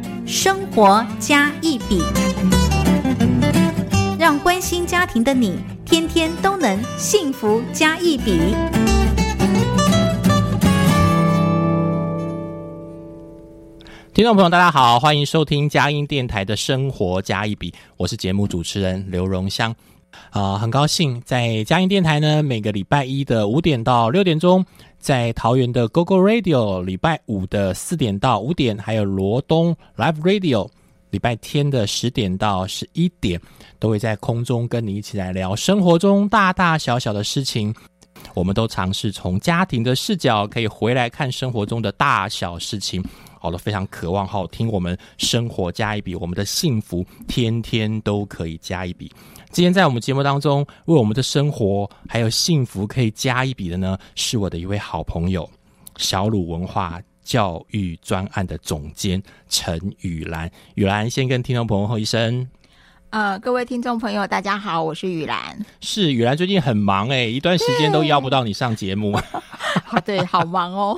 《生活加一笔》，让关心家庭的你天天都能幸福加一笔。听众朋友，大家好，欢迎收听佳音电台的《生活加一笔》，我是节目主持人刘荣香。啊，很高兴在佳音电台呢，每个礼拜一的五点到六点钟，在桃园的 GoGo Radio，礼拜五的四点到五点，还有罗东 Live Radio，礼拜天的十点到十一点，都会在空中跟你一起来聊生活中大大小小的事情。我们都尝试从家庭的视角，可以回来看生活中的大小事情。好了，非常渴望好听我们生活加一笔，我们的幸福天天都可以加一笔。今天在我们节目当中，为我们的生活还有幸福可以加一笔的呢，是我的一位好朋友，小鲁文化教育专案的总监陈雨兰。雨兰先跟听众朋友问一声。呃，各位听众朋友，大家好，我是雨兰。是雨兰最近很忙哎，一段时间都邀不到你上节目。对，好忙哦。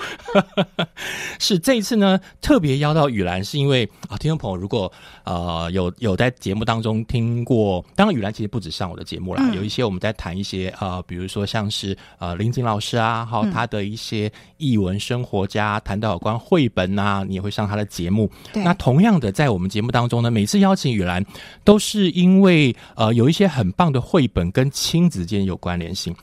是这一次呢，特别邀到雨兰，是因为啊，听众朋友如果呃有有在节目当中听过，当然雨兰其实不止上我的节目啦，有一些我们在谈一些呃，比如说像是呃林景老师啊，好他的一些译文生活家，谈到有关绘本啊，你也会上他的节目。那同样的，在我们节目当中呢，每次邀请雨兰都是。是因为呃有一些很棒的绘本跟亲子间有关联性。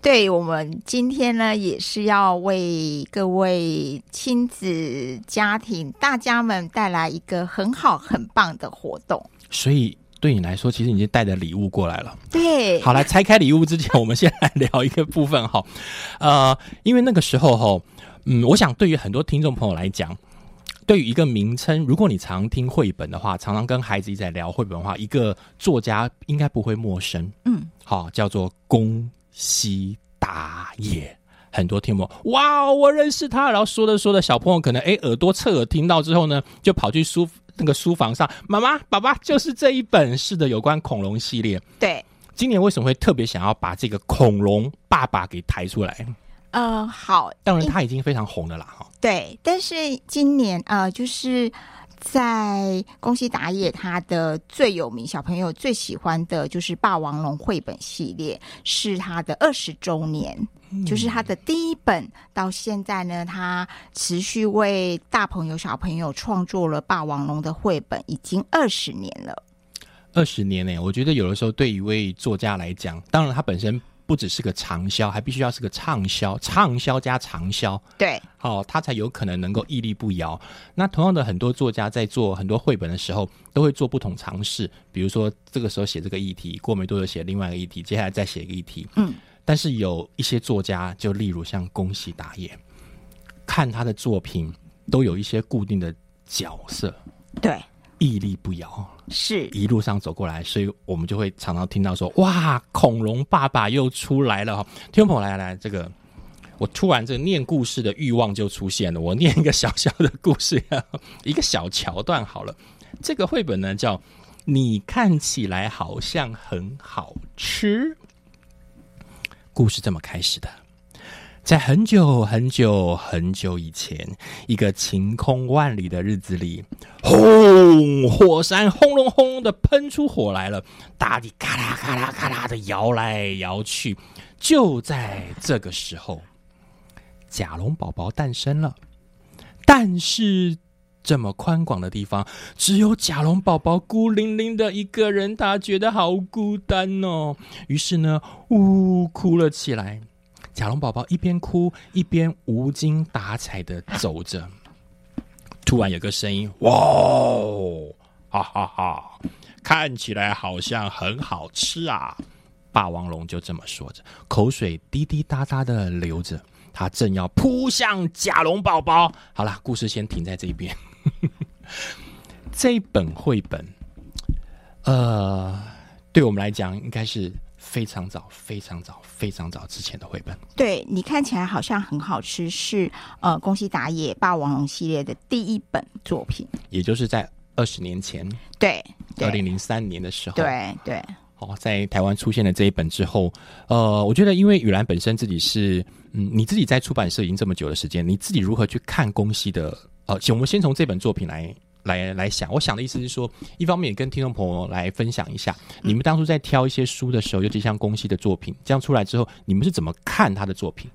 对我们今天呢，也是要为各位亲子家庭大家们带来一个很好很棒的活动。所以对你来说，其实已经带着礼物过来了。对，好来拆开礼物之前，我们先来聊一个部分哈。呃，因为那个时候哈，嗯，我想对于很多听众朋友来讲。对于一个名称，如果你常听绘本的话，常常跟孩子一起聊绘本的话，一个作家应该不会陌生。嗯，好，叫做宫西达也。很多听众，哇，我认识他。然后说着说着，小朋友可能哎耳朵侧耳听到之后呢，就跑去书那个书房上，妈妈、爸爸就是这一本是的，有关恐龙系列。对，今年为什么会特别想要把这个恐龙爸爸给抬出来？呃，好，当然他已经非常红了啦，哈。对，但是今年呃，就是在宫西达也他的最有名小朋友最喜欢的就是霸王龙绘本系列，是他的二十周年，就是他的第一本，到现在呢，他持续为大朋友小朋友创作了霸王龙的绘本，已经二十年了。二十年呢，我觉得有的时候对一位作家来讲，当然他本身。不只是个长销，还必须要是个畅销，畅销加长销，对，好，他才有可能能够屹立不摇。那同样的，很多作家在做很多绘本的时候，都会做不同尝试。比如说，这个时候写这个议题，过没多久写另外一个议题，接下来再写一个议题。嗯，但是有一些作家，就例如像宫喜达也，看他的作品都有一些固定的角色，对。屹立不摇，是一路上走过来，所以我们就会常常听到说：“哇，恐龙爸爸又出来了！”哈，听众朋友来来，这个我突然这个念故事的欲望就出现了。我念一个小小的故事，一个小桥段好了。这个绘本呢叫《你看起来好像很好吃》，故事这么开始的。在很久很久很久以前，一个晴空万里的日子里，轰！火山轰隆轰隆的喷出火来了，大地咔啦咔啦咔啦的摇来摇去。就在这个时候，甲龙宝宝诞生了。但是，这么宽广的地方，只有甲龙宝宝孤零零的一个人，他觉得好孤单哦。于是呢，呜，哭了起来。甲龙宝宝一边哭一边无精打采的走着，突然有个声音：“哇，哈哈哈，看起来好像很好吃啊！”霸王龙就这么说着，口水滴滴答答的流着，他正要扑向甲龙宝宝。好了，故事先停在这边。这一本绘本，呃，对我们来讲应该是非常早、非常早、非常早之前的绘本。对你看起来好像很好吃，是呃宫西达也霸王龙系列的第一本作品，也就是在二十年前，对，二零零三年的时候，对对。哦，在台湾出现了这一本之后，呃，我觉得因为雨兰本身自己是，嗯，你自己在出版社已经这么久的时间，你自己如何去看宫西的？呃，我们先从这本作品来来来想。我想的意思是说，一方面也跟听众朋友来分享一下，你们当初在挑一些书的时候，尤其像宫西的作品，这样出来之后，你们是怎么看他的作品？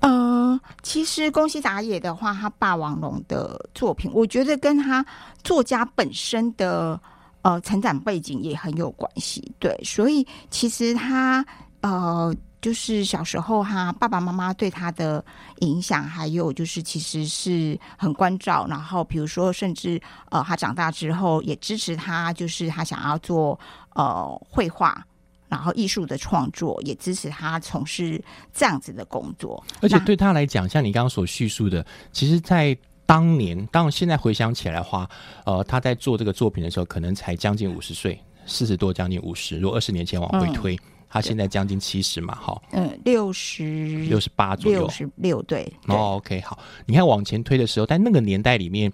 呃，其实宫西达也的话，他霸王龙的作品，我觉得跟他作家本身的。呃，成长背景也很有关系，对，所以其实他呃，就是小时候他爸爸妈妈对他的影响，还有就是其实是很关照，然后比如说甚至呃，他长大之后也支持他，就是他想要做呃绘画，然后艺术的创作，也支持他从事这样子的工作。而且对他来讲，像你刚刚所叙述的，其实，在当年，当然现在回想起来的话，呃，他在做这个作品的时候，可能才将近五十岁，四十多，将近五十。如果二十年前往回推，他现在将近七十嘛，哈，嗯，六十六十八左右，六十六对。哦，OK，好，你看往前推的时候，在那个年代里面，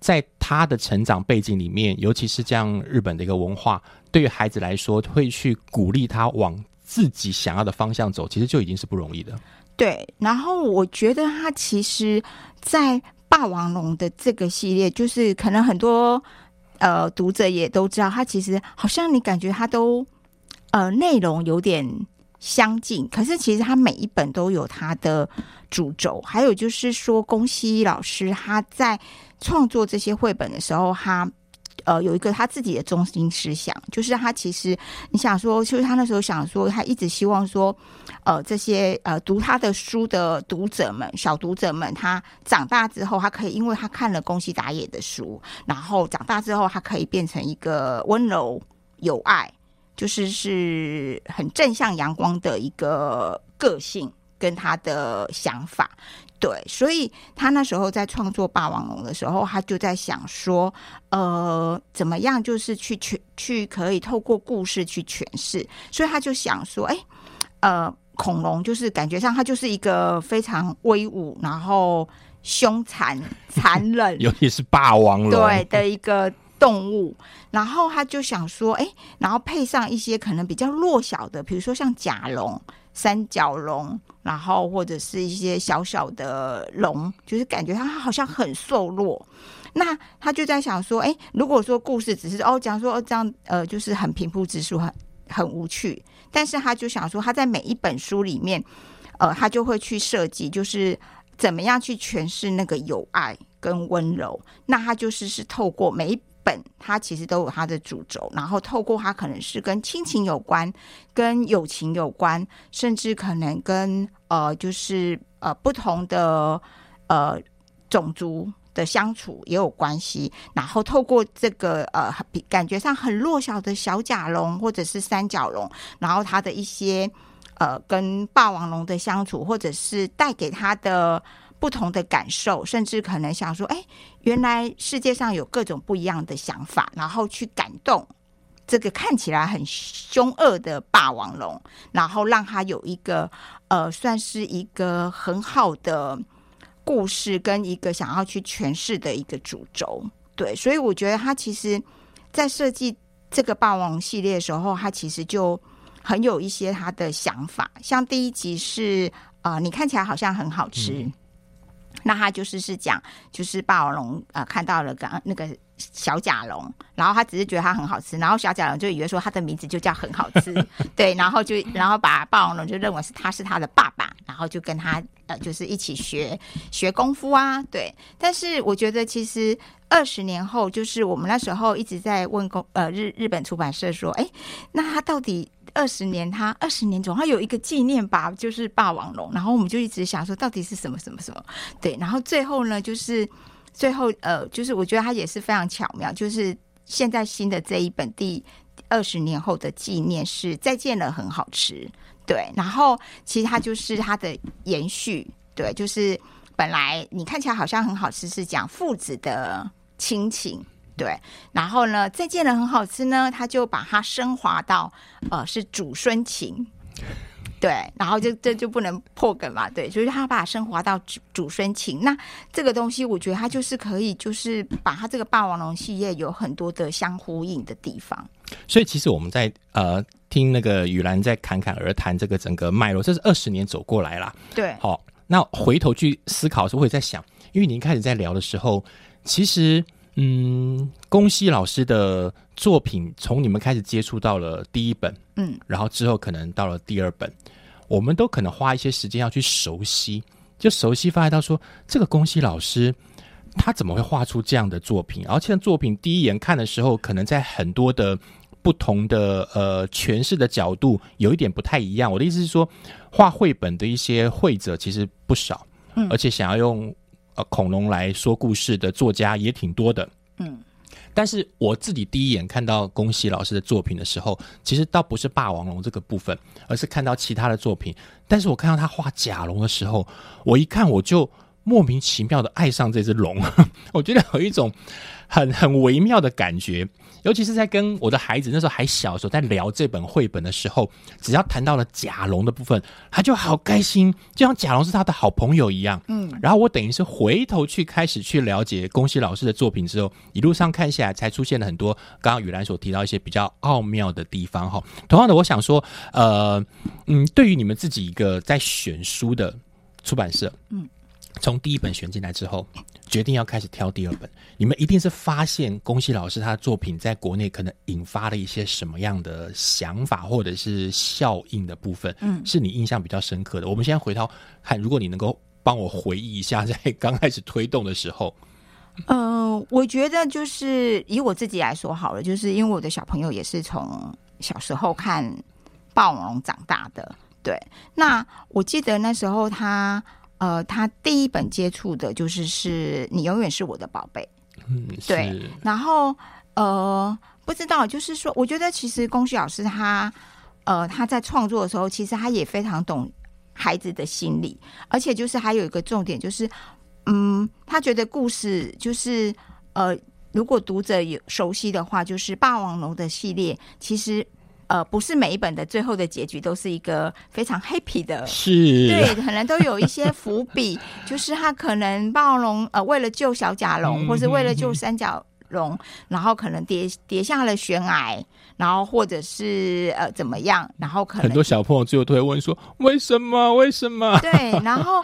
在他的成长背景里面，尤其是这样日本的一个文化，对于孩子来说，会去鼓励他往自己想要的方向走，其实就已经是不容易的。对，然后我觉得他其实，在霸王龙的这个系列，就是可能很多呃读者也都知道，他其实好像你感觉他都呃内容有点相近，可是其实它每一本都有它的主轴。还有就是说，宫西老师他在创作这些绘本的时候，他。呃，有一个他自己的中心思想，就是他其实你想说，就是他那时候想说，他一直希望说，呃，这些呃读他的书的读者们，小读者们，他长大之后，他可以因为他看了宫西达也的书，然后长大之后，他可以变成一个温柔有爱，就是是很正向阳光的一个个性跟他的想法。对，所以他那时候在创作《霸王龙》的时候，他就在想说，呃，怎么样就是去去去可以透过故事去诠释，所以他就想说，哎，呃，恐龙就是感觉上它就是一个非常威武，然后凶残、残忍，尤其是霸王龙对的一个动物，然后他就想说，哎，然后配上一些可能比较弱小的，比如说像甲龙。三角龙，然后或者是一些小小的龙，就是感觉它好像很瘦弱。那他就在想说，哎，如果说故事只是哦讲说哦这样，呃，就是很平铺直述，很很无趣。但是他就想说，他在每一本书里面，呃，他就会去设计，就是怎么样去诠释那个有爱跟温柔。那他就是是透过每一。本它其实都有它的主轴，然后透过它可能是跟亲情有关、跟友情有关，甚至可能跟呃就是呃不同的呃种族的相处也有关系。然后透过这个呃感觉上很弱小的小甲龙或者是三角龙，然后它的一些呃跟霸王龙的相处，或者是带给它的。不同的感受，甚至可能想说：“哎，原来世界上有各种不一样的想法。”然后去感动这个看起来很凶恶的霸王龙，然后让他有一个呃，算是一个很好的故事，跟一个想要去诠释的一个主轴。对，所以我觉得他其实，在设计这个霸王系列的时候，他其实就很有一些他的想法。像第一集是啊，你看起来好像很好吃。那他就是是讲，就是霸王龙呃看到了刚那个小甲龙，然后他只是觉得它很好吃，然后小甲龙就以为说它的名字就叫很好吃，对，然后就然后把霸王龙就认为是他是他的爸爸，然后就跟他呃就是一起学学功夫啊，对。但是我觉得其实二十年后，就是我们那时候一直在问公呃日日本出版社说，哎，那他到底？二十年，他二十年总要有一个纪念吧，就是霸王龙。然后我们就一直想说，到底是什么什么什么？对，然后最后呢，就是最后呃，就是我觉得他也是非常巧妙，就是现在新的这一本第二十年后的纪念是再见了，很好吃。对，然后其实它就是它的延续，对，就是本来你看起来好像很好吃，是讲父子的亲情。对，然后呢，再见了很好吃呢，他就把它升华到呃是祖孙情。对，然后就这就不能破梗嘛，对，所以他把它升华到祖祖孙情。那这个东西，我觉得它就是可以，就是把它这个霸王龙系列有很多的相呼应的地方。所以其实我们在呃听那个雨兰在侃侃而谈这个整个脉络，这是二十年走过来啦。对，好，那回头去思考的时候，也在想，因为您开始在聊的时候，其实嗯，宫西老师的作品从你们开始接触到了第一本，嗯，然后之后可能到了第二本，我们都可能花一些时间要去熟悉，就熟悉发现到说，这个宫西老师他怎么会画出这样的作品？而且作品第一眼看的时候，可能在很多的不同的呃诠释的角度有一点不太一样。我的意思是说，画绘本的一些绘者其实不少，嗯而且想要用呃恐龙来说故事的作家也挺多的。嗯但是我自己第一眼看到宫西老师的作品的时候，其实倒不是霸王龙这个部分，而是看到其他的作品。但是我看到他画甲龙的时候，我一看我就莫名其妙的爱上这只龙，我觉得有一种很很微妙的感觉。尤其是在跟我的孩子那时候还小的时候，在聊这本绘本的时候，只要谈到了甲龙的部分，他就好开心，就像甲龙是他的好朋友一样。嗯然后我等于是回头去开始去了解宫西老师的作品之后，一路上看下来，才出现了很多刚刚雨兰所提到一些比较奥妙的地方哈。同样的，我想说，呃，嗯，对于你们自己一个在选书的出版社，嗯，从第一本选进来之后，决定要开始挑第二本，你们一定是发现宫西老师他的作品在国内可能引发了一些什么样的想法或者是效应的部分，嗯是你印象比较深刻的。我们先回头看，如果你能够帮我回忆一下，在刚开始推动的时候，呃，我觉得就是以我自己来说好了，就是因为我的小朋友也是从小时候看《霸王龙》长大的。对，那我记得那时候他呃，他第一本接触的就是是你永远是我的宝贝。嗯，对然后呃，不知道，就是说，我觉得其实龚旭老师他呃他在创作的时候，其实他也非常懂孩子的心理，而且就是还有一个重点就是，嗯，他觉得故事就是呃，如果读者有熟悉的话，就是霸王龙的系列，其实。呃，不是每一本的最后的结局都是一个非常 happy 的是，对，可能都有一些伏笔，就是他可能霸王龙呃为了救小甲龙，嗯或是为了救三角龙，然后可能跌跌下了悬崖，然后或者是呃怎么样，然后可能很多小朋友最后都会问说：为什么？为什么？对，然后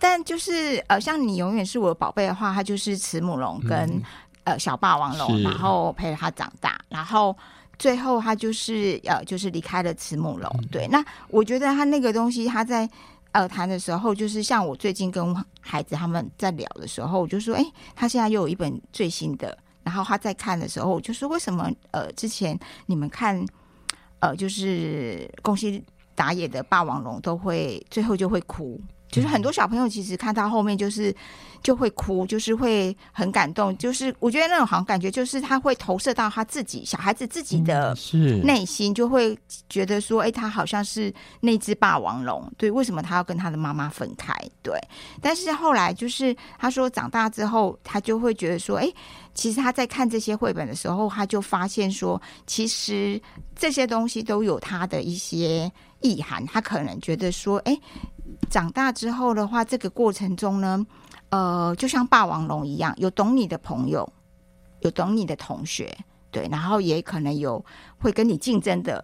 但就是呃像你永远是我的宝贝的话，他就是慈母龙跟、嗯呃小霸王龙，然后陪着他长大，然后。最后，他就是呃，就是离开了慈母楼。嗯对，那我觉得他那个东西，他在呃谈的时候，就是像我最近跟孩子他们在聊的时候，我就说，哎，他现在又有一本最新的，然后他在看的时候，我就说，为什么呃之前你们看呃就是宫西打野的霸王龙都会最后就会哭，就是很多小朋友其实看到后面就是就会哭，就是会很感动，就是我觉得那种好像感觉就是他会投射到他自己小孩子自己的内心，就会觉得说，哎、他好像是那只霸王龙，对，为什么他要跟他的妈妈分开？对，但是后来就是他说长大之后，他就会觉得说，哎、其实他在看这些绘本的时候，他就发现说，其实这些东西都有他的一些意涵。他可能觉得说，哎，长大之后的话，这个过程中呢，呃，就像霸王龙一样，有懂你的朋友，有懂你的同学，对，然后也可能有会跟你竞争的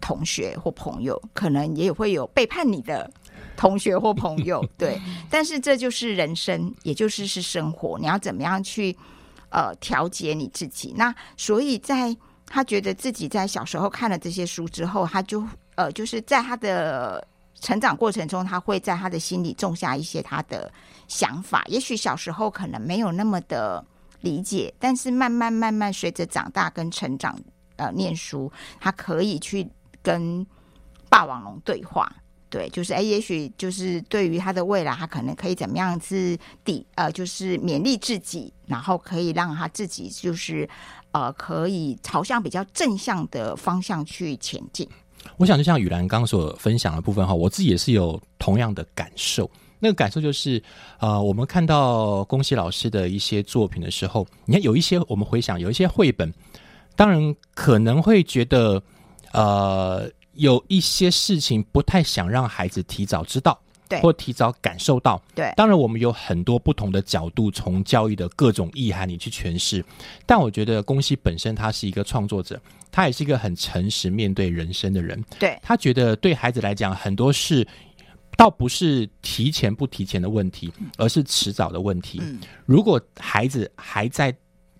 同学或朋友，可能也会有背叛你的同学或朋友，对。但是这就是人生，也就是是生活，你要怎么样去呃调节你自己？那所以在他觉得自己在小时候看了这些书之后，他就呃就是在他的成长过程中，他会在他的心里种下一些他的想法。也许小时候可能没有那么的理解，但是慢慢慢慢随着长大跟成长，呃，念书，他可以去跟霸王龙对话。对，就是哎，也许就是对于他的未来，他可能可以怎么样子抵呃，就是勉励自己，然后可以让他自己就是呃，可以朝向比较正向的方向去前进。我想就像雨兰刚所分享的部分哈，我自己也是有同样的感受。那个感受就是，呃，我们看到恭喜老师的一些作品的时候，你看有一些我们回想，有一些绘本，当然可能会觉得，呃，有一些事情不太想让孩子提早知道，对或提早感受到。对当然我们有很多不同的角度，从教育的各种意涵里去诠释。但我觉得宫西本身他是一个创作者，他也是一个很诚实面对人生的人。对他觉得对孩子来讲，很多事倒不是提前不提前的问题，而是迟早的问题。嗯如果孩子还在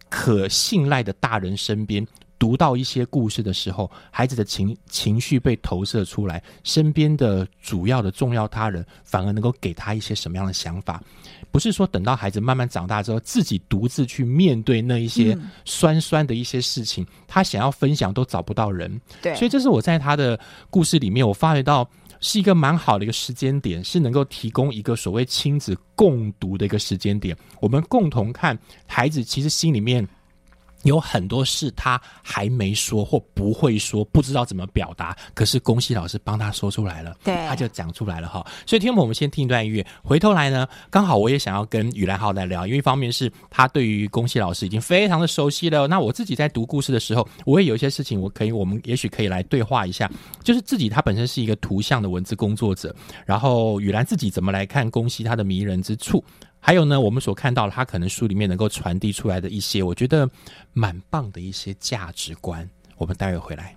可信赖的大人身边。读到一些故事的时候，孩子的情情绪被投射出来，身边的主要的重要他人反而能够给他一些什么样的想法？不是说等到孩子慢慢长大之后，自己独自去面对那一些嗯酸酸的一些事情，他想要分享都找不到人。对，所以这是我在他的故事里面，我发觉到是一个蛮好的一个时间点，是能够提供一个所谓亲子共读的一个时间点，我们共同看孩子其实心里面。有很多事他还没说或不会说，不知道怎么表达，可是宫西老师帮他说出来了，对他就讲出来了哈。所以，听众朋友们先听一段音乐，回头来呢，刚好我也想要跟雨兰浩来聊，因为一方面是他对于宫西老师已经非常的熟悉了，那我自己在读故事的时候，我也有一些事情，我可以，我们也许可以来对话一下，就是自己他本身是一个图像的文字工作者，然后雨兰自己怎么来看宫西他的迷人之处。还有呢，我们所看到的他可能书里面能够传递出来的一些，我觉得蛮棒的一些价值观。我们待会回来。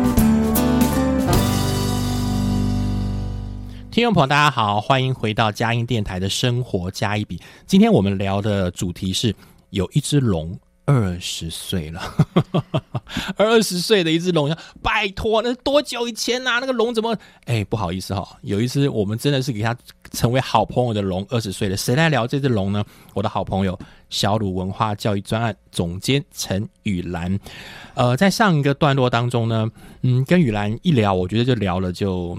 听众朋友，大家好，欢迎回到佳音电台的生活加一笔。今天我们聊的主题是有一只龙二十岁了，二十岁的一只龙，拜托，那是多久以前呐、那个龙怎么？哎，不好意思哈、有一只我们真的是给它成为好朋友的龙，二十岁了。谁来聊这只龙呢？我的好朋友小鲁文化教育专案总监陈雨兰。呃，在上一个段落当中呢，嗯，跟雨兰一聊，我觉得就聊了就。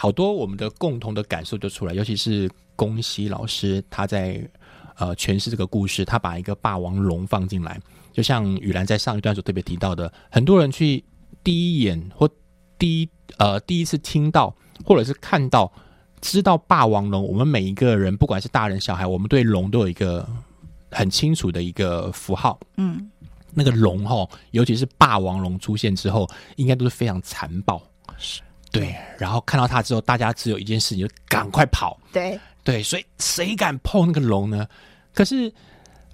好多我们的共同的感受就出来，尤其是宫西老师他在呃诠释这个故事，他把一个霸王龙放进来，就像雨兰在上一段所特别提到的，很多人去第一眼或第一呃第一次听到或者是看到知道霸王龙，我们每一个人不管是大人小孩，我们对龙都有一个很清楚的一个符号。嗯，那个龙哈，尤其是霸王龙出现之后，应该都是非常残暴。是对，然后看到它之后，大家只有一件事情，就赶快跑。对，对，所以谁敢碰那个龙呢？可是，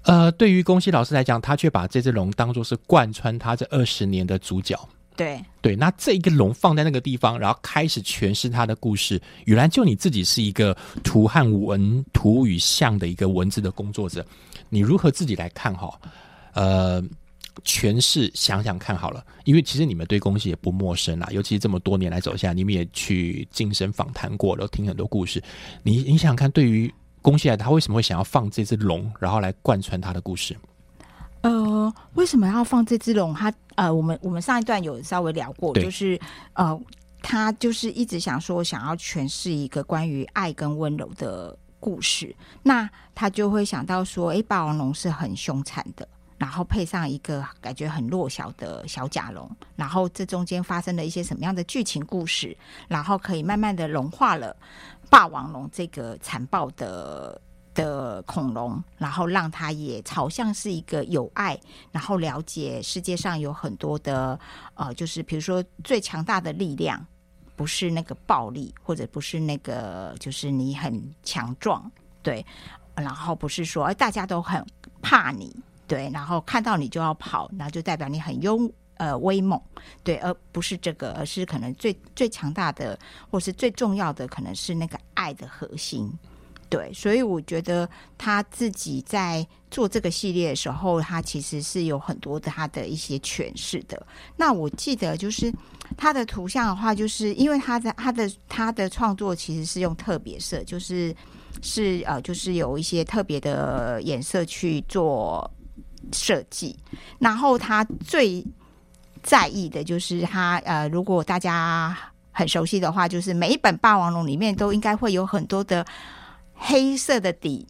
呃，对于宫西老师来讲，他却把这只龙当做是贯穿他这二十年的主角。对，对，那这一个龙放在那个地方，然后开始诠释他的故事。原来就你自己是一个图和文、图与像的一个文字的工作者，你如何自己来看哈？呃，诠释想想看好了，因为其实你们对公司也不陌生啦，尤其是这么多年来走下来，你们也去晋升访谈过了，听很多故事。你你想想看，对于宫西来，他为什么会想要放这只龙，然后来贯穿他的故事？呃，为什么要放这只龙？他呃，我们我们上一段有稍微聊过，就是呃，他就是一直想说想要诠释一个关于爱跟温柔的故事，那他就会想到说，诶，霸王龙是很凶残的。然后配上一个感觉很弱小的小甲龙，然后这中间发生了一些什么样的剧情故事，然后可以慢慢的融化了霸王龙这个残暴的的恐龙，然后让它也朝向是一个有爱，然后了解世界上有很多的呃，就是比如说最强大的力量不是那个暴力，或者不是那个就是你很强壮，对，然后不是说大家都很怕你，对，然后看到你就要跑，然后就代表你很勇呃威猛，对，而不是这个，而是可能最最强大的，或是最重要的，可能是那个爱的核心。对，所以我觉得他自己在做这个系列的时候，他其实是有很多的他的一些诠释的。那我记得就是他的图像的话，就是因为他的他的他的创作其实是用特别色，就是是呃，就是有一些特别的颜色去做设计。然后他最在意的就是他呃，如果大家很熟悉的话，就是每一本霸王龙里面都应该会有很多的。黑色的底，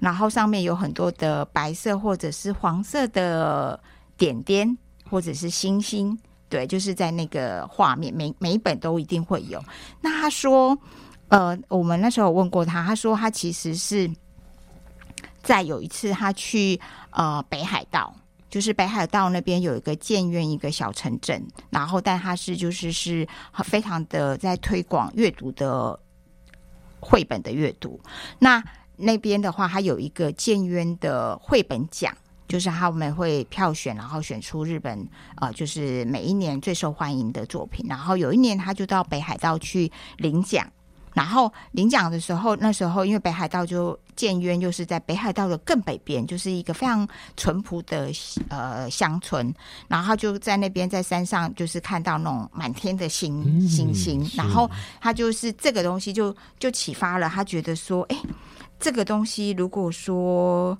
然后上面有很多的白色或者是黄色的点点，或者是星星。对，就是在那个画面，每每一本都一定会有。那他说，呃，我们那时候问过他，他说他其实是在有一次他去呃北海道。就是北海道那边有一个建院一个小城镇，然后但它是就是是非常的在推广阅读的绘本的阅读，那那边的话，它有一个建渊的绘本奖，就是他们会票选，然后选出日本呃，就是每一年最受欢迎的作品。然后有一年，他就到北海道去领奖。然后领奖的时候，那时候因为北海道就建渊就是在北海道的更北边，就是一个非常淳朴的呃乡村。然后他就在那边在山上，就是看到那种满天的星、嗯星星，然后他就是这个东西就就启发了他，觉得说，哎，这个东西如果说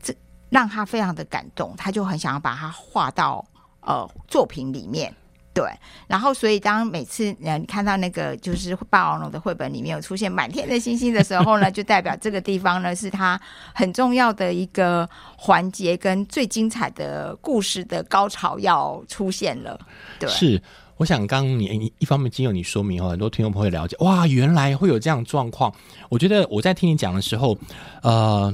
这让他非常的感动，他就很想要把它画到呃作品里面。对，然后所以当每次呃你看到那个就是霸王龙的绘本里面有出现满天的星星的时候呢，就代表这个地方呢是他很重要的一个环节跟最精彩的故事的高潮要出现了。对，是，我想刚你一方面经由你说明哦，很多听众朋友了解，哇，原来会有这样状况。我觉得我在听你讲的时候，呃，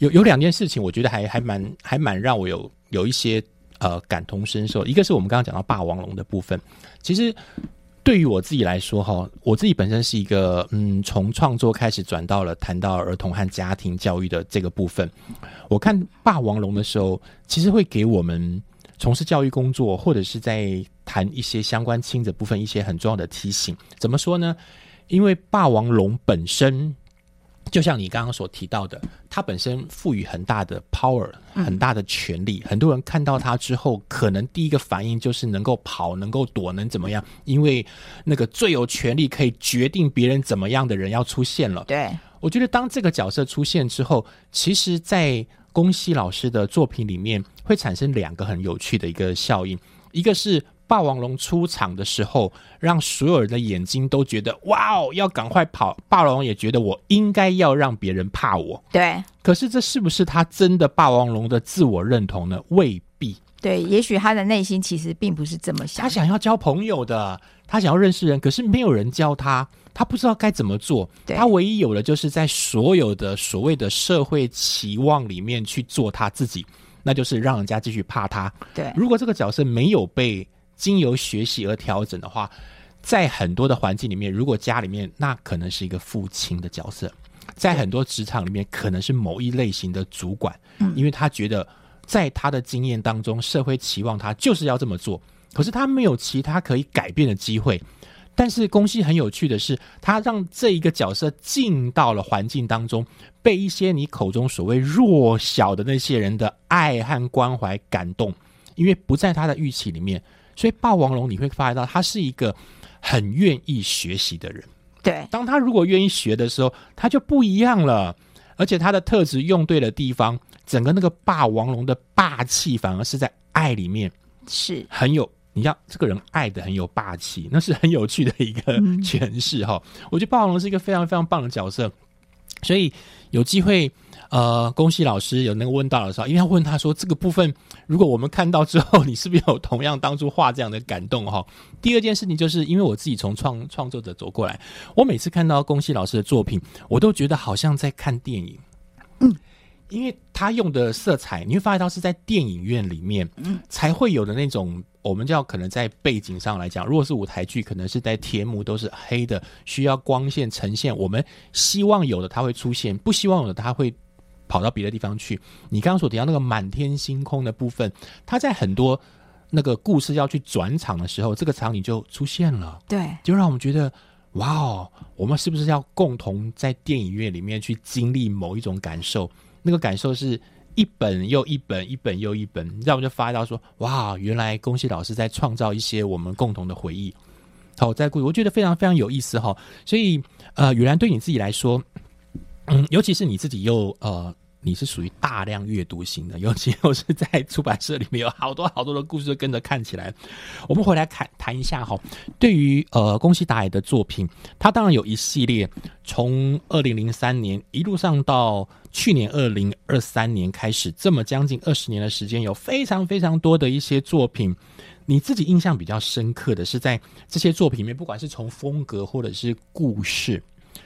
有有两件事情，我觉得还还蛮还蛮让我有有一些呃感同身受。一个是我们刚刚讲到霸王龙的部分，其实对于我自己来说，哈，我自己本身是一个，嗯，从创作开始转到了谈到儿童和家庭教育的这个部分。我看《霸王龙》的时候，其实会给我们从事教育工作或者是在谈一些相关亲子部分一些很重要的提醒。怎么说呢？因为霸王龙本身。就像你刚刚所提到的，它本身赋予很大的 power，很大的权力。很多人看到他之后，可能第一个反应就是能够跑，能够躲，能怎么样？因为那个最有权力可以决定别人怎么样的人要出现了。对，我觉得当这个角色出现之后，其实，在宫西老师的作品里面，会产生两个很有趣的一个效应，一个是。霸王龙出场的时候，让所有人的眼睛都觉得哇哦，要赶快跑！霸王龙也觉得我应该要让别人怕我。对，可是这是不是他真的霸王龙的自我认同呢？未必。对，也许他的内心其实并不是这么想。他想要交朋友的，他想要认识人，可是没有人教他，他不知道该怎么做。他唯一有的就是在所有的所谓的社会期望里面去做他自己，那就是让人家继续怕他。对，如果这个角色没有被。经由学习而调整的话，在很多的环境里面，如果家里面那可能是一个父亲的角色，在很多职场里面可能是某一类型的主管，嗯，因为他觉得在他的经验当中，社会期望他就是要这么做，可是他没有其他可以改变的机会。但是公西很有趣的是，他让这一个角色进到了环境当中，被一些你口中所谓弱小的那些人的爱和关怀感动，因为不在他的预期里面。所以霸王龙你会发现到他是一个很愿意学习的人。对，当他如果愿意学的时候，他就不一样了。而且他的特质用对了地方，整个那个霸王龙的霸气反而是在爱里面，是很有。你像这个人爱的很有霸气，那是很有趣的一个诠释哈。我觉得霸王龙是一个非常非常棒的角色，所以有机会。呃，恭喜老师有那个问到的时候，因为要问他说这个部分，如果我们看到之后，你是不是有同样当初画这样的感动哈？第二件事情就是因为我自己从创创作者走过来，我每次看到恭喜老师的作品，我都觉得好像在看电影，嗯，因为他用的色彩，你会发现到是在电影院里面，嗯，才会有的那种，我们叫可能在背景上来讲，如果是舞台剧，可能是在天幕都是黑的，需要光线呈现，我们希望有的它会出现，不希望有的它会。跑到别的地方去。你刚刚所提到那个满天星空的部分，它在很多那个故事要去转场的时候，这个场景就出现了。对，就让我们觉得，哇哦，我们是不是要共同在电影院里面去经历某一种感受？那个感受是一本又一本，一本又一本，让我们就发到说，哇，原来恭喜老师在创造一些我们共同的回忆。好，在故，我觉得非常非常有意思哈。所以，呃，原来对你自己来说。嗯，尤其是你自己又呃，你是属于大量阅读型的，尤其又是在 出版社里面有好多好多的故事跟着看起来。我们回来看谈一下哈，对于呃宫西达也的作品，他当然有一系列，从二零零三年一路上到去年二零二三年开始，这么将近二十年的时间，有非常非常多的一些作品。你自己印象比较深刻的是在这些作品里面，不管是从风格或者是故事，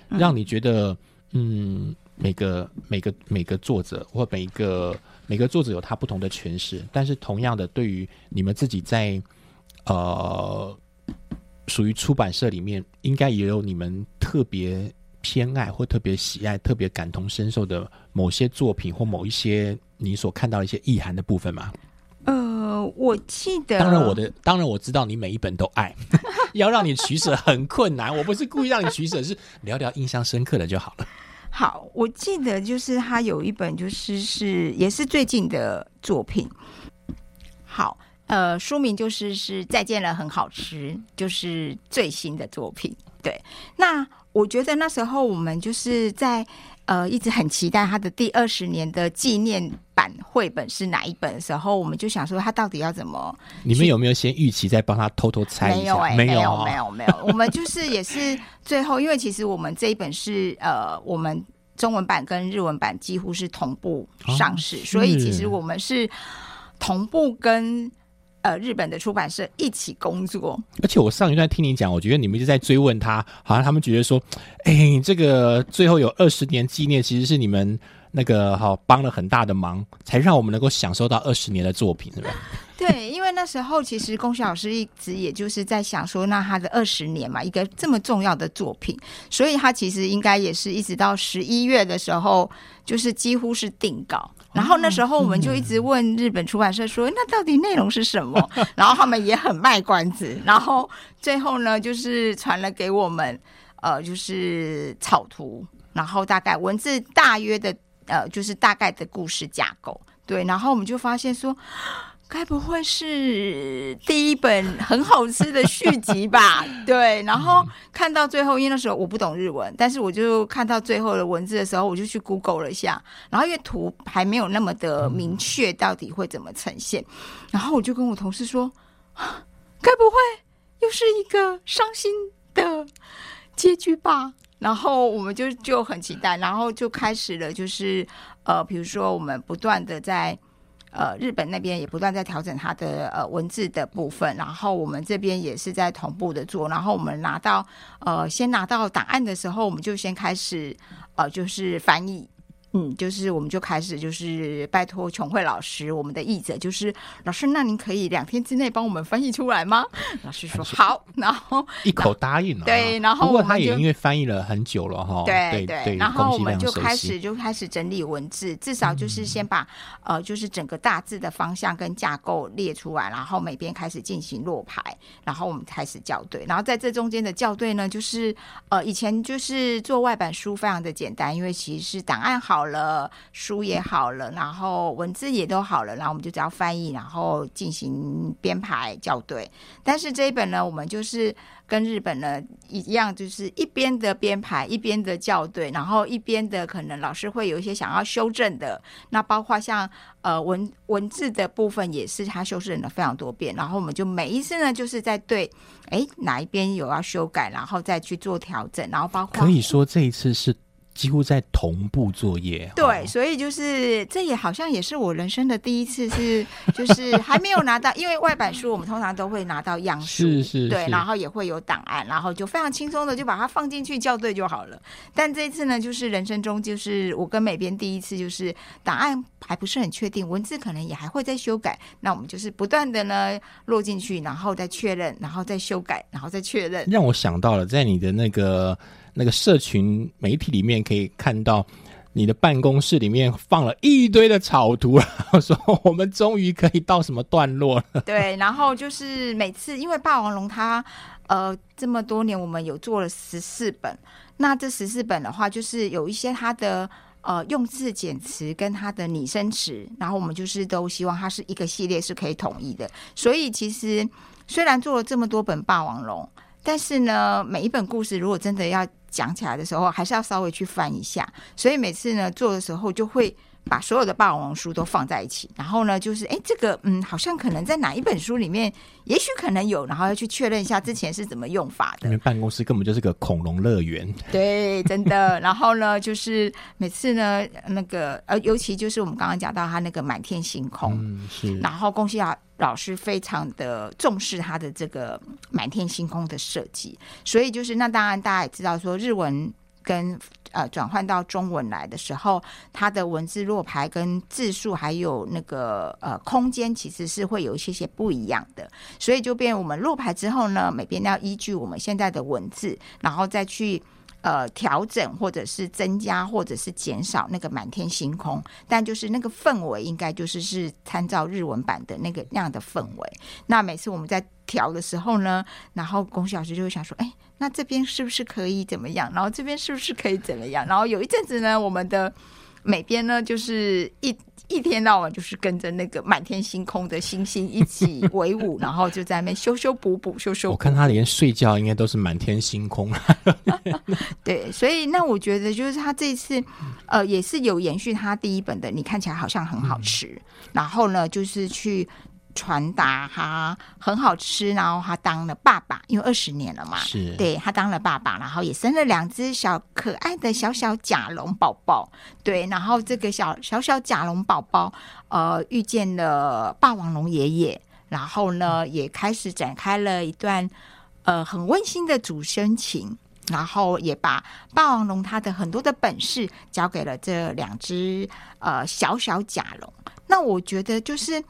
让你觉得。嗯，每个每个每个作者或每一个每个作者有他不同的诠释，但是同样的，对于你们自己在呃属于出版社里面，应该也有你们特别偏爱或特别喜爱、特别感同身受的某些作品或某一些你所看到一些意涵的部分吗？呃，我记得，当然我的当然我知道你每一本都爱，要让你取舍很困难。我不是故意让你取舍，是聊聊印象深刻的就好了。好，我记得就是他有一本，就是是也是最近的作品。好，呃，书名就是是再见了，很好吃，就是最新的作品。对，那我觉得那时候我们就是在。呃，一直很期待他的第二十年的纪念版绘本是哪一本的时候，我们就想说他到底要怎么？你们有没有先预期再帮他偷偷猜一下？没有，没有，没有，没有。我们就是也是最后，因为其实我们这一本是呃，我们中文版跟日文版几乎是同步上市，所以其实我们是同步跟。呃，日本的出版社一起工作，而且我上一段听你讲，我觉得你们一直在追问他，好像他们觉得说，哎，这个最后有二十年纪念，其实是你们那个好帮了很大的忙，才让我们能够享受到二十年的作品，是吧？对，因为那时候其实龚旭老师一直也就是在想说，那他的二十年嘛，一个这么重要的作品，所以他其实应该也是一直到十一月的时候，就是几乎是定稿。然后那时候我们就一直问日本出版社说，那到底内容是什么？然后他们也很卖关子。然后最后呢，就是传了给我们，呃，就是草图，然后大概文字大约的，呃，就是大概的故事架构。对，然后我们就发现说。该不会是第一本很好吃的续集吧？对，然后看到最后，因为那时候我不懂日文，但是我就看到最后的文字的时候，我就去 Google 了一下，然后因为图还没有那么的明确，到底会怎么呈现，然后我就跟我同事说，该不会又是一个伤心的结局吧？然后我们就就很期待，然后就开始了，就是呃，比如说我们不断的在。呃，日本那边也不断在调整它的呃文字的部分，然后我们这边也是在同步的做，然后我们拿到呃先拿到档案的时候，我们就先开始呃就是翻译。嗯，就是我们就开始就是拜托琼慧老师，我们的译者，就是老师，那您可以两天之内帮我们翻译出来吗？老师说好，然后一口答应了。对，然后不过他也因为翻译了很久了哈。对对，然后我们就开始就开始整理文字，至少就是先把呃就是整个大致的方向跟架构列出来，然后每边开始进行落牌，然后我们开始校对，然后在这中间的校对呢，就是呃以前就是做外版书非常的简单，因为其实是档案好。好了，书也好了，然后文字也都好了，然后我们就只要翻译，然后进行编排校对。但是这一本呢，我们就是跟日本呢一样，就是一边的编排，一边的校对，然后一边的可能老师会有一些想要修正的。那包括像呃文文字的部分，也是他修正了非常多遍。然后我们就每一次呢，就是在对，哎哪一边有要修改，然后再去做调整。然后包括可以说这一次是。几乎在同步作业，对，所以就是这也好像也是我人生的第一次，是 就是还没有拿到，因为外版书我们通常都会拿到样书，是是，对，然后也会有档案，然后就非常轻松的就把它放进去校对就好了。但这一次呢，就是人生中就是我跟美编第一次，就是档案还不是很确定，文字可能也还会再修改，那我们就是不断的呢落进去，然后再确认，然后再修改，然后再确认。让我想到了在你的那个。那个社群媒体里面可以看到，你的办公室里面放了一堆的草图，然后说我们终于可以到什么段落了。对，然后就是每次因为霸王龙它呃这么多年我们有做了十四本，那这十四本的话就是有一些它的呃用字简词跟它的拟声词，然后我们就是都希望它是一个系列是可以统一的。所以其实虽然做了这么多本霸王龙，但是呢每一本故事如果真的要讲起来的时候，还是要稍微去翻一下，所以每次呢做的时候，就会把所有的霸王书都放在一起，然后呢，就是哎，这个嗯，好像可能在哪一本书里面，也许可能有，然后要去确认一下之前是怎么用法的。因为办公室根本就是个恐龙乐园。对，真的。然后呢，就是每次呢，那个呃，尤其就是我们刚刚讲到他那个满天星空，嗯，是。然后恭喜啊。老师非常的重视他的这个满天星空的设计，所以就是那当然大家也知道说日文跟呃转换到中文来的时候，它的文字落牌跟字数还有那个呃空间其实是会有一些些不一样的，所以就变我们落牌之后呢，每边要依据我们现在的文字，然后再去。呃，调整或者是增加或者是减少那个满天星空，但就是那个氛围应该就是是参照日文版的那个那样的氛围。那每次我们在调的时候呢，然后龚老师就会想说，哎，那这边是不是可以怎么样？然后这边是不是可以怎么样？然后有一阵子呢，我们的每边呢就是一。一天到晚就是跟着那个满天星空的星星一起围舞，然后就在那边修修补补，修修。我看他连睡觉应该都是满天星空。对，所以那我觉得就是他这次，呃，也是有延续他第一本的。你看起来好像很好吃，然后呢，就是去。传达他很好吃，然后他当了爸爸，因为二十年了嘛，是对他当了爸爸，然后也生了两只小可爱的小小甲龙宝宝，对，然后这个小小小甲龙宝宝，呃，遇见了霸王龙爷爷，然后呢，也开始展开了一段呃很温馨的主深情。然后也把霸王龙它的很多的本事交给了这两只呃小小甲龙。那我觉得就是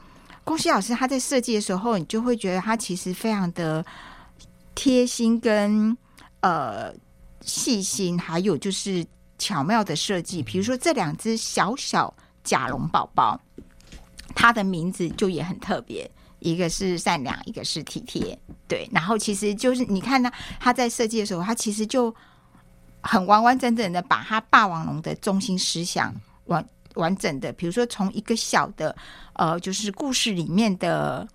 宫西老师他在设计的时候，你就会觉得他其实非常的贴心跟呃细心，还有就是巧妙的设计。比如说这两只小小甲龙宝宝，它的名字就也很特别。一个是善良，一个是体贴，对。然后其实就是你看呢，他在设计的时候，他其实就很完完整整的把他霸王龙的中心思想完完整的，比如说从一个小的呃，就是故事里面的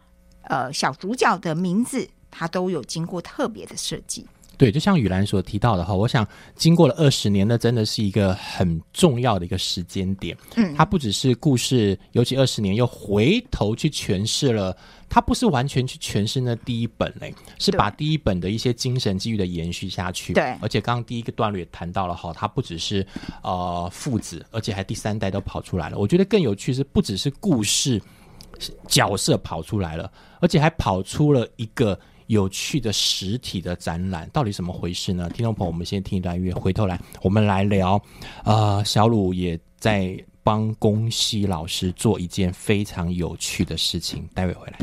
呃小主角的名字，它都有经过特别的设计。对，就像雨兰所提到的哈，我想经过了二十年那，真的是一个很重要的一个时间点。嗯，它不只是故事，尤其二十年又回头去诠释了，它不是完全去诠释那第一本嘞，是把第一本的一些精神机遇的延续下去。对，而且刚刚第一个段落也谈到了哈，它不只是呃父子，而且还第三代都跑出来了。我觉得更有趣是，不只是故事角色跑出来了，而且还跑出了一个。有趣的实体的展览到底怎么回事呢？听众朋友，我们先听一段音乐，回头来我们来聊。呃，小鲁也在帮宫西老师做一件非常有趣的事情，待会回来。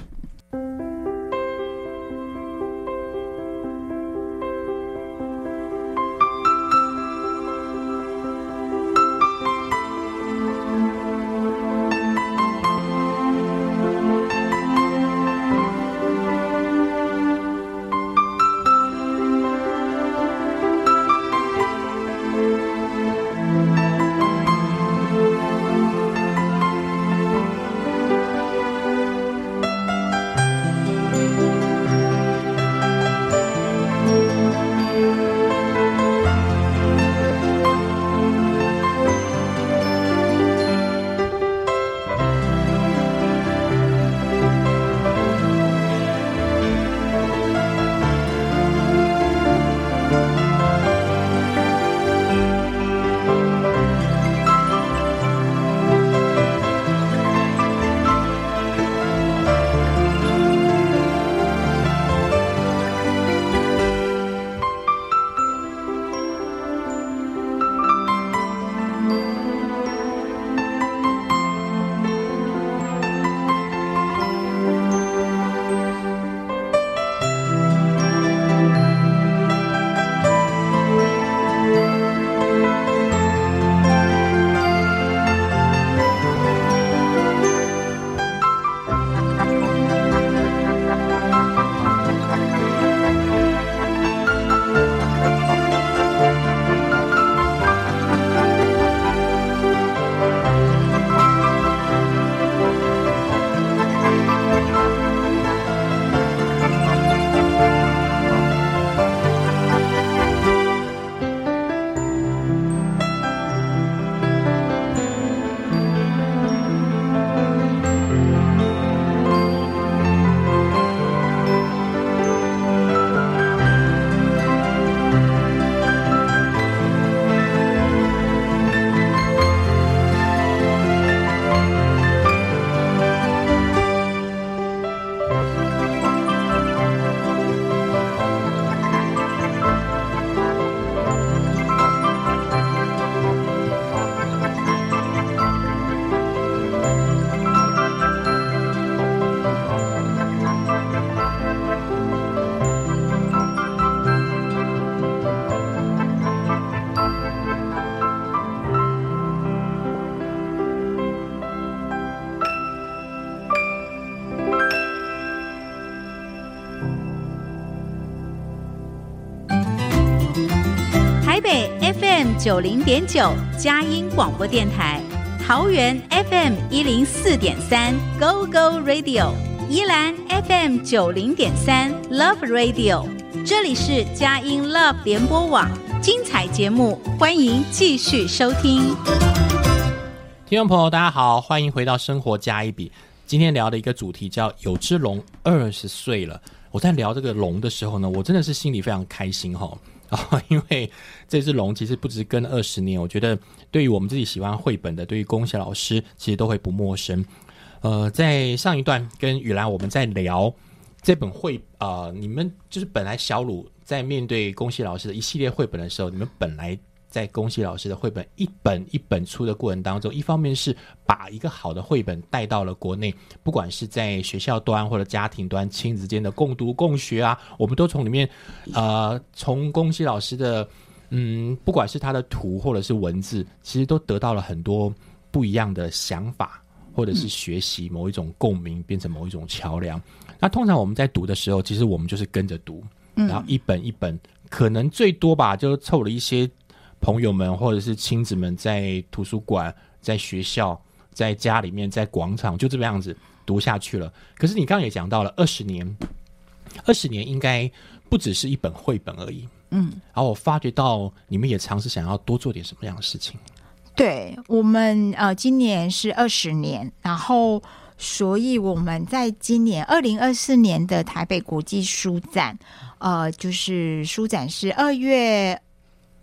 九零点九佳音广播电台，桃园 FM 一零四点三 Go Go Radio，宜兰 FM 九零点三 Love Radio，这里是佳音 Love 联播网，精彩节目，欢迎继续收听。听众朋友，大家好，欢迎回到生活加一笔。今天聊的一个主题叫“有只龙二十岁了”。我在聊这个龙的时候呢，我真的是心里非常开心哈。啊，因为这只龙其实不止跟二十年，我觉得对于我们自己喜欢绘本的，对于宫西老师其实都会不陌生。呃，在上一段跟雨兰我们在聊这本绘啊，你们就是本来小鲁。在面对宫西老师的一系列绘本的时候，你们本来在宫西老师的绘本一本一本出的过程当中，一方面是把一个好的绘本带到了国内，不管是在学校端或者家庭端，亲子间的共读共学啊，我们都从里面呃，从宫西老师的嗯，不管是他的图或者是文字，其实都得到了很多不一样的想法，或者是学习某一种共鸣，变成某一种桥梁。那通常我们在读的时候，其实我们就是跟着读，然后一本一本，可能最多吧，就凑了一些朋友们或者是亲子们在图书馆、在学校、在家里面、在广场，就这个样子读下去了。可是你刚刚也讲到了，二十年，二十年应该不只是一本绘本而已。嗯，然后我发觉到你们也尝试想要多做点什么样的事情。对我们呃，今年是二十年，然后所以我们在今年二零二四年的台北国际书展，呃，就是书展是二月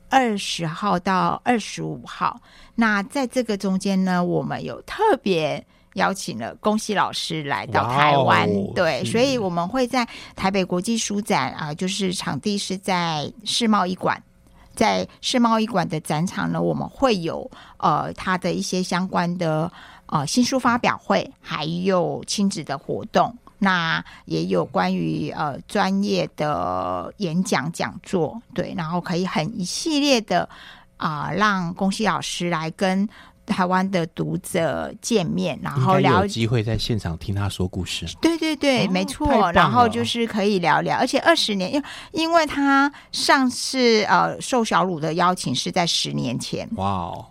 二十号到二十五号。那在这个中间呢，我们有特别邀请了宫西老师来到台湾，对，所以我们会在台北国际书展啊、就是场地是在世贸一馆。在世贸一馆的展场呢，我们会有呃他的一些相关的呃新书发表会，还有亲子的活动。那也有关于呃专业的演讲讲座，对，然后可以很一系列的啊、让宫西老师来跟台湾的读者见面，然后聊有机会在现场听他说故事。对对对，哦没错。然后就是可以聊聊，而且二十年，因因为他上次呃受小鲁的邀请是在十年前，哇哦，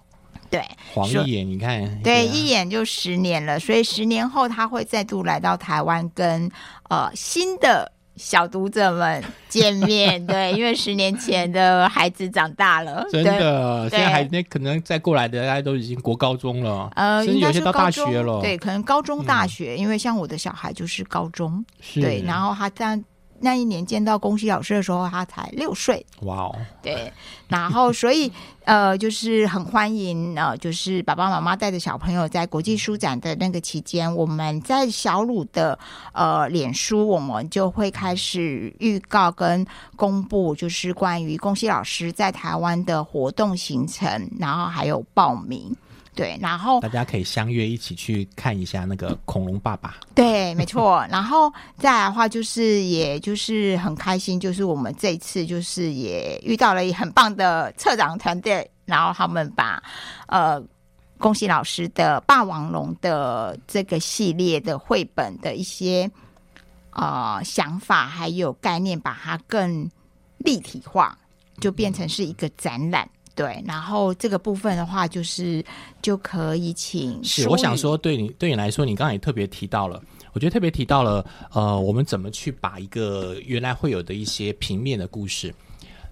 对黄一眼，你看，对，啊。一眼就十年了，所以十年后他会再度来到台湾跟呃新的。小读者们见面，对，因为十年前的孩子长大了，真的，现在还那可能再过来的，大家都已经国高中了，呃，甚至应该是有些到大学了，对，，可能高中、大嗯。学，因为像我的小孩就是高中，对，然后他在那一年见到宫西老师的时候，他才六岁，哇哦，对，然后所以 呃，就是很欢迎呃，就是爸爸妈妈带着小朋友在国际书展的那个期间，我们在小鲁的呃脸书，我们就会开始预告跟公布，就是关于宫西老师在台湾的活动行程，然后还有报名。对，然后大家可以相约一起去看一下那个恐龙爸爸，对，没错。然后再来的话，就是也就是很开心，就是我们这一次就是也遇到了很棒的策展团队，然后他们把呃。恭喜老师的《霸王龙》的这个系列的绘本的一些呃想法还有概念，把它更立体化，就变成是一个展览。对，然后这个部分的话，就是就可以请是，我想说，对你对你来说，你刚刚也特别提到了，我觉得特别提到了，呃，我们怎么去把一个原来会有的一些平面的故事，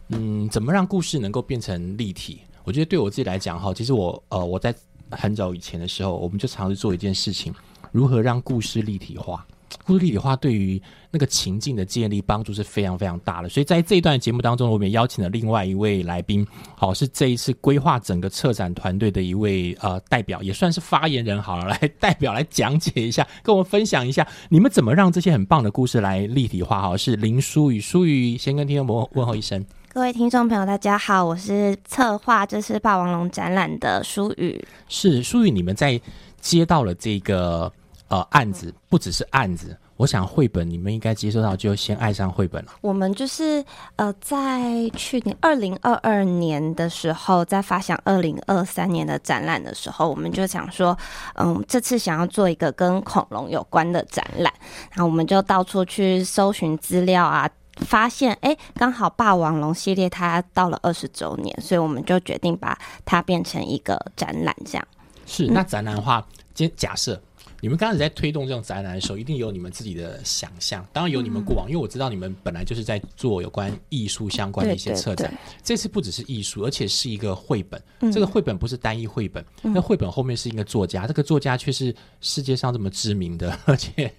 嗯，怎么让故事能够变成立体？我觉得对我自己来讲哈，其实我呃我在很早以前的时候，我们就尝试做一件事情，如何让故事立体化。故事立体化对于那个情境的建立帮助是非常非常大的，所以在这一段节目当中，我们也邀请了另外一位来宾，好、是这一次规划整个策展团队的一位呃代表，也算是发言人好了，来代表来讲解一下，跟我们分享一下你们怎么让这些很棒的故事来立体化。好，是林淑宇，淑宇先跟听众朋友问候一声。各位听众朋友，大家好，我是策划这次霸王龙展览的舒宇。是舒宇，你们在接到了这个呃案子，不只是案子，我想绘本你们应该接收到就先爱上绘本了。我们就是呃，在去年二零二二年的时候，在发想二零二三年的展览的时候，我们就想说，嗯，这次想要做一个跟恐龙有关的展览，然后我们就到处去搜寻资料啊。发现哎，刚好霸王龙系列它到了二十周年，所以我们就决定把它变成一个展览，这样。是，那展览的话，今天假设你们刚开始在推动这种宅男的时候，一定有你们自己的想象，当然有你们过往，因为我知道你们本来就是在做有关艺术相关的一些策展。对这次不只是艺术，而且是一个绘本。嗯这个绘本不是单一绘本，那绘本后面是一个作家，这个作家却是世界上这么知名的，而且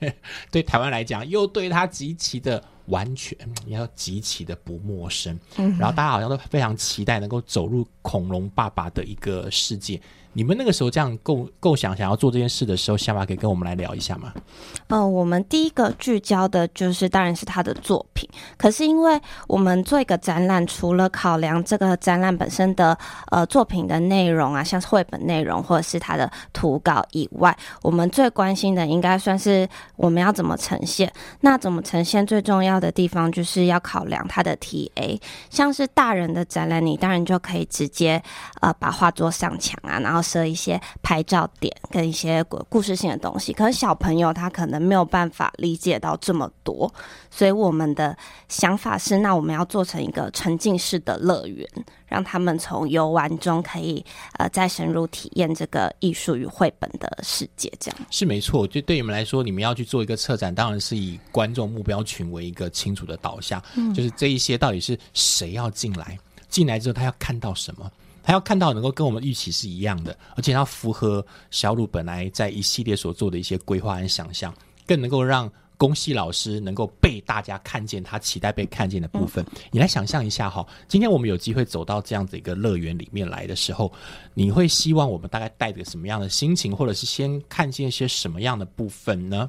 对台湾来讲又对他极其的完全你要极其的不陌生，嗯然后大家好像都非常期待能够走入恐龙爸爸的一个世界。你们那个时候这样构构想想要做这件事的时候，想法可以跟我们来聊一下吗？呃，我们第一个聚焦的就是当然是他的作品，可是因为我们做一个展览，除了考量这个展览本身的呃作品的内容啊，像是绘本内容或者是它的图稿以外，我们最关心的应该算是我们要怎么呈现。那怎么呈现最重要的地方就是要考量它的 TA，像是大人的展览，你当然就可以直接呃把画作上墙啊，然后设一些拍照点跟一些故故事性的东西。可是小朋友他可能没有办法理解到这么多，所以我们的想法是，那我们要做成一个沉浸式的乐园，让他们从游玩中可以呃再深入体验这个艺术与绘本的世界。这样，是没错，就对你们来说，你们要去做一个策展，当然是以观众目标群为一个清楚的导向，就是这一些到底是谁要进来，进来之后他要看到什么。他要看到能够跟我们预期是一样的，而且要符合小鲁本来在一系列所做的一些规划和想象，更能够让宫西老师能够被大家看见他期待被看见的部分。你来想象一下哈，今天我们有机会走到这样子一个乐园里面来的时候，你会希望我们大概带着什么样的心情，或者是先看见一些什么样的部分呢？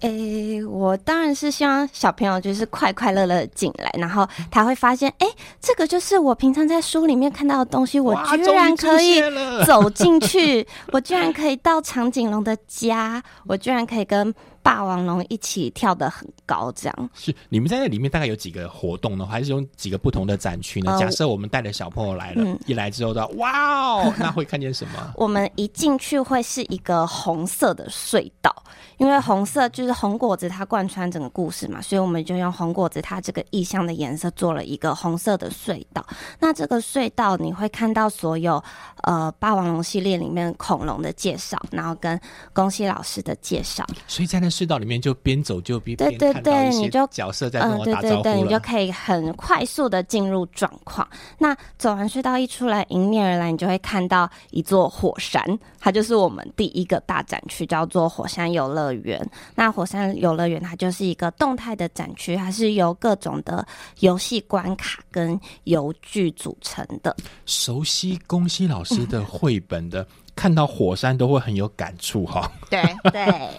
诶，我当然是希望小朋友就是快快乐乐进来，然后他会发现，诶，这个就是我平常在书里面看到的东西，我居然可以走进去，我居然可以到长颈龙的家，我居然可以跟霸王龙一起跳得很高，这样。是你们在那里面大概有几个活动呢？还是有几个不同的展区呢？呃假设我们带着小朋友来了，嗯一来之后的哇哦，那会看见什么？我们一进去会是一个红色的隧道，因为红色就是红果子，它贯穿整个故事嘛，所以我们就用红果子它这个意象的颜色做了一个红色的隧道。那这个隧道你会看到所有呃霸王龙系列里面恐龙的介绍，然后跟宫西老师的介绍。所以在那隧道里面就边走就边对对对你就角色在跟嗯，我打对对对，招呼就可以很快速的进入状况。那走完隧道一出来，迎面而来，你就会看到一座火山，它就是我们第一个大展区，叫做火山游乐园。那火山游乐园它就是一个动态的展区，它是由各种的游戏关卡跟游具组成的。熟悉宫西老师的绘本的，看到火山都会很有感触哈。对，对，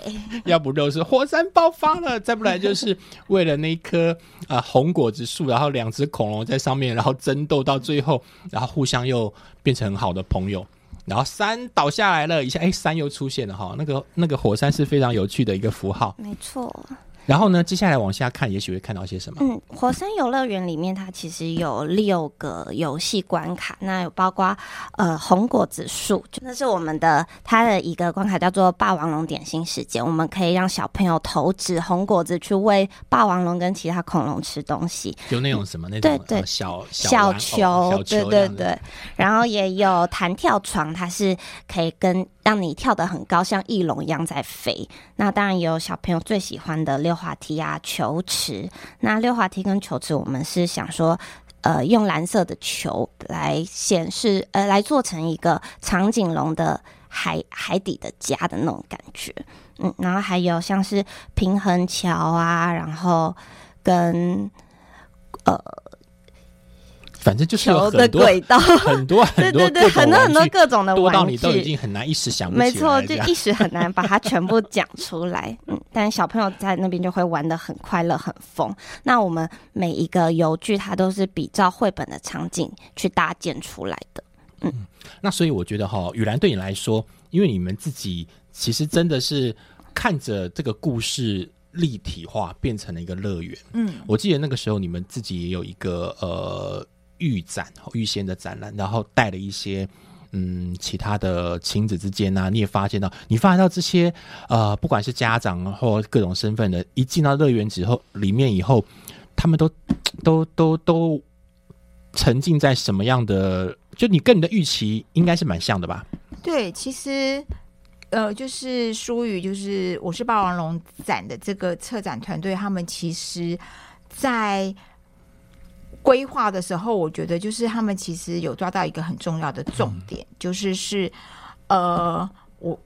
要不就是火山爆发了，再不然就是为了那一棵呃红果子树，然后两只恐龙在上面，然后争斗到最后，然后互相又变成很好的朋友。然后山倒下来了，一下哎，山又出现了哈。那个那个火山是非常有趣的一个符号。没错。然后呢，接下来往下看，也许会看到些什么。嗯，火山游乐园里面它其实有六个游戏关卡，那有包括呃红果子树，就那是我们的它的一个关卡叫做霸王龙点心时间，我们可以让小朋友投掷红果子去喂霸王龙跟其他恐龙吃东西。有那种什么那种对对呃小小玩球，对对对，然后也有弹跳床，它是可以跟让你跳得很高，像翼龙一样在飞。那当然也有小朋友最喜欢的溜滑梯啊、球池。那溜滑梯跟球池，我们是想说。呃，用蓝色的球来显示，呃，来做成一个长颈龙的海海底的家的那种感觉，嗯，然后还有像是平衡桥啊，然后跟呃反正就是有很多轨道，很 多很多对对对，各种很多很多玩具各种的多到玩你都已。经很难一时想不起来没错，就一时很难把它全部讲出来。嗯，但小朋友在那边就会玩的很快乐、很疯。那我们每一个游具，它都是比照绘本的场景去搭建出来的。嗯那所以我觉得哈，雨兰对你来说，因为你们自己其实真的是看着这个故事立体化，变成了一个乐园。嗯，我记得那个时候你们自己也有一个呃预展、预先的展览，然后带了一些。嗯，其他的亲子之间呢、你也发现到，你发现到这些呃，不管是家长或各种身份的，一进到乐园之后，里面以后，他们都 都都都沉浸在什么样的？就你跟你的预期应该是蛮像的吧？对，其实呃，就是疏于就是我是霸王龙展的这个策展团队，他们其实在规划的时候，我觉得就是他们其实有抓到一个很重要的重点，就是是呃，我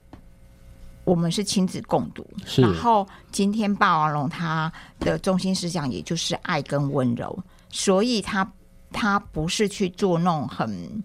我们是亲子共读，然后今天霸王龙它的中心思想也就是爱跟温柔，所以它它不是去做那种很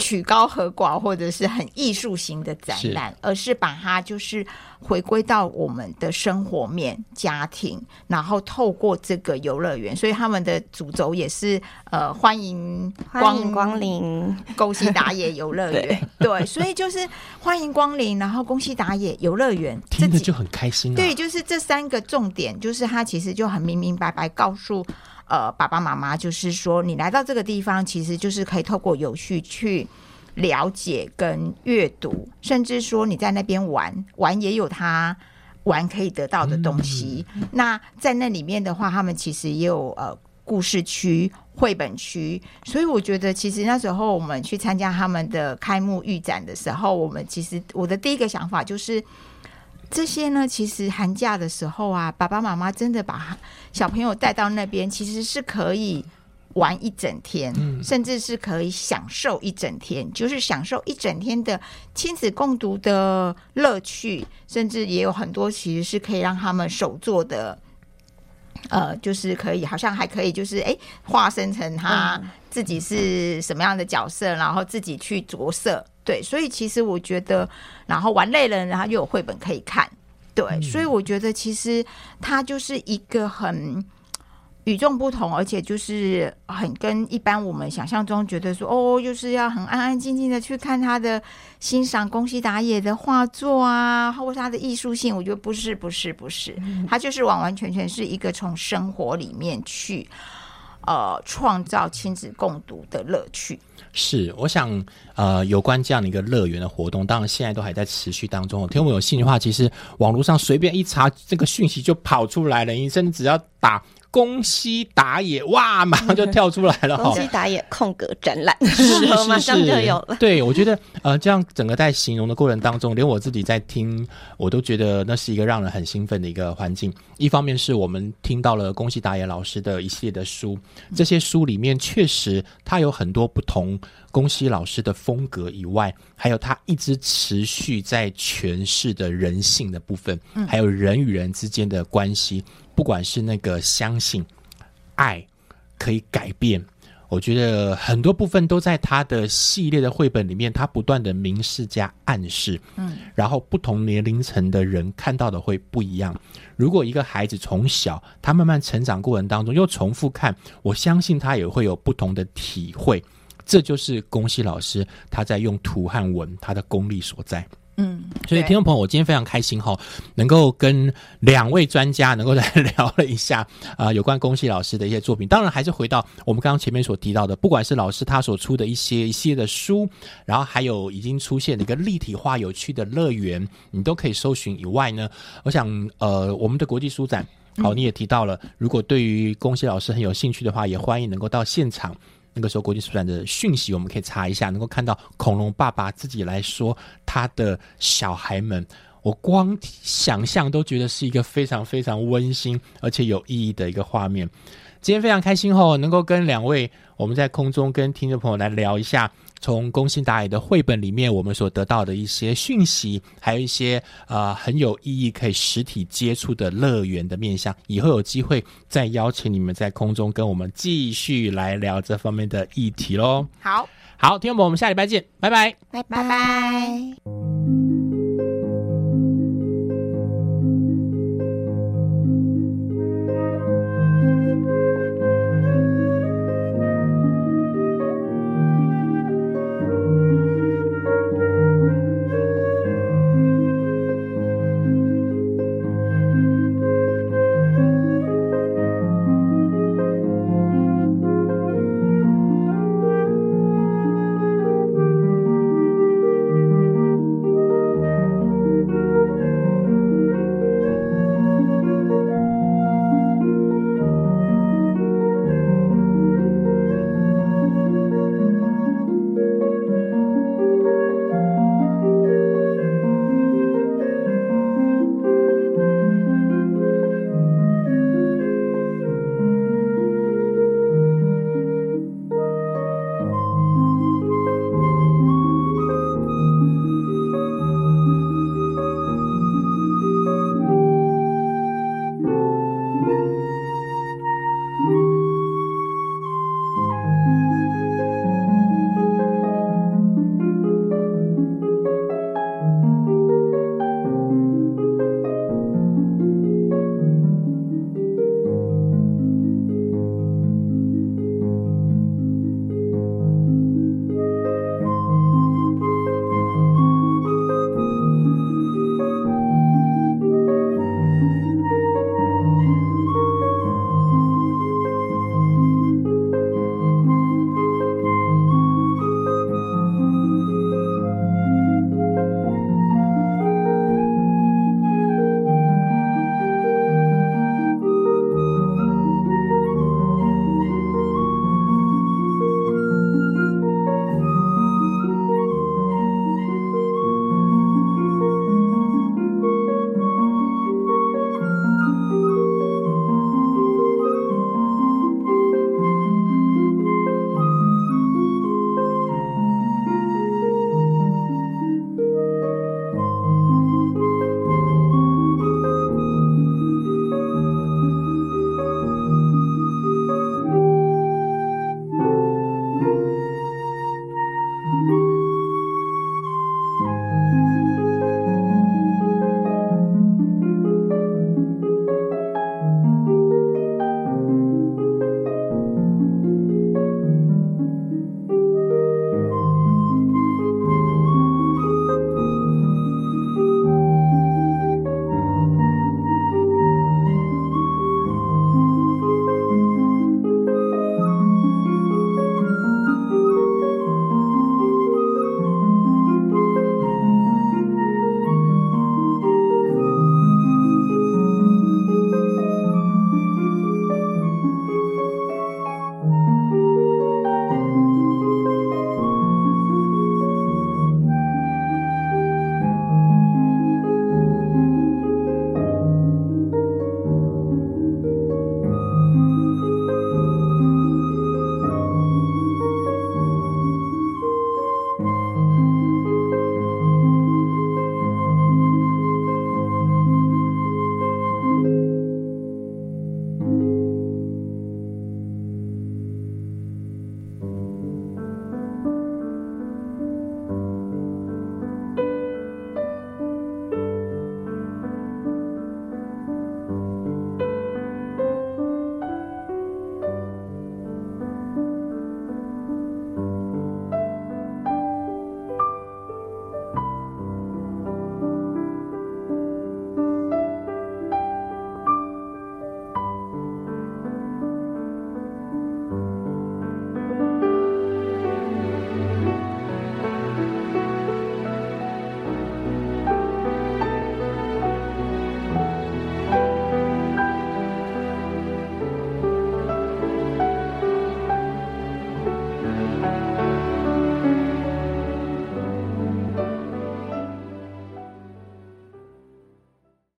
曲高和寡或者是很艺术型的展览，而是把它就是回归到我们的生活面、家庭，然后透过这个游乐园，所以他们的主轴也是呃欢迎欢迎光临，宫西达也游乐园，对，所以就是欢迎光临，然后宫西达也游乐园，听着就很开心啊。对，就是这三个重点，就是他其实就很明明白白告诉呃爸爸妈妈，就是说你来到这个地方，其实就是可以透过有序去了解跟阅读，甚至说你在那边玩玩也有他。玩可以得到的东西，那在那里面的话，他们其实也有呃故事区、绘本区，所以我觉得其实那时候我们去参加他们的开幕预展的时候，我们其实我的第一个想法就是，这些呢，其实寒假的时候啊，爸爸妈妈真的把小朋友带到那边，其实是可以玩一整天，甚至是可以享受一整天，就是享受一整天的亲子共读的乐趣，甚至也有很多其实是可以让他们手做的。呃，就是可以，好像还可以，就是哎，化身成他自己是什么样的角色，然后自己去着色，对，所以其实我觉得，然后玩累了，然后又有绘本可以看，对，所以我觉得其实它就是一个很与众不同，而且就是很跟一般我们想象中觉得说哦，就是要很安安静静的去看他的欣赏宫西达也的画作啊，或是他的艺术性，我觉得不是，不是，不是，他就是完完全全是一个从生活里面去呃创造亲子共读的乐趣。是，我想，呃，有关这样的一个乐园的活动，当然现在都还在持续当中。听我们有兴趣的话，其实网络上随便一查，这个讯息就跑出来了。医生只要打“宫西达也”，哇，马上就跳出来了。宫西达也空格展览，是 马上就有了。对，我觉得呃，这样整个在形容的过程当中，连我自己在听，我都觉得那是一个让人很兴奋的一个环境。一方面是我们听到了宫西达也老师的一系列的书，这些书里面确实他有很多不同宫西老师的风格以外，还有他一直持续在诠释的人性的部分，还有人与人之间的关系，不管是那个相信、爱可以改变。我觉得很多部分都在他的系列的绘本里面，他不断的明示加暗示，嗯，然后不同年龄层的人看到的会不一样。如果一个孩子从小他慢慢成长过程当中又重复看，我相信他也会有不同的体会。这就是宫西老师他在用图和文他的功力所在。嗯，所以，听众朋友，我今天非常开心哈，能够跟两位专家能够来 聊了一下啊、呃有关宫西老师的一些作品。当然，还是回到我们刚刚前面所提到的，不管是老师他所出的一些一系列的书，然后还有已经出现的一个立体化有趣的乐园，你都可以搜寻以外呢，我想呃，我们的国际书展。好，你也提到了，如果对于宫西老师很有兴趣的话，也欢迎能够到现场。那个时候国际书展的讯息，我们可以查一下，能够看到恐龙爸爸自己来说他的小孩们，我光想象都觉得是一个非常非常温馨而且有意义的一个画面。今天非常开心哦，能够跟两位我们在空中跟听众朋友来聊一下，从宫西达也的绘本里面我们所得到的一些讯息，还有一些呃很有意义可以实体接触的乐园的面向。以后有机会再邀请你们在空中跟我们继续来聊这方面的议题喽。好，好，听众朋友，我们下礼拜见，拜拜。拜拜。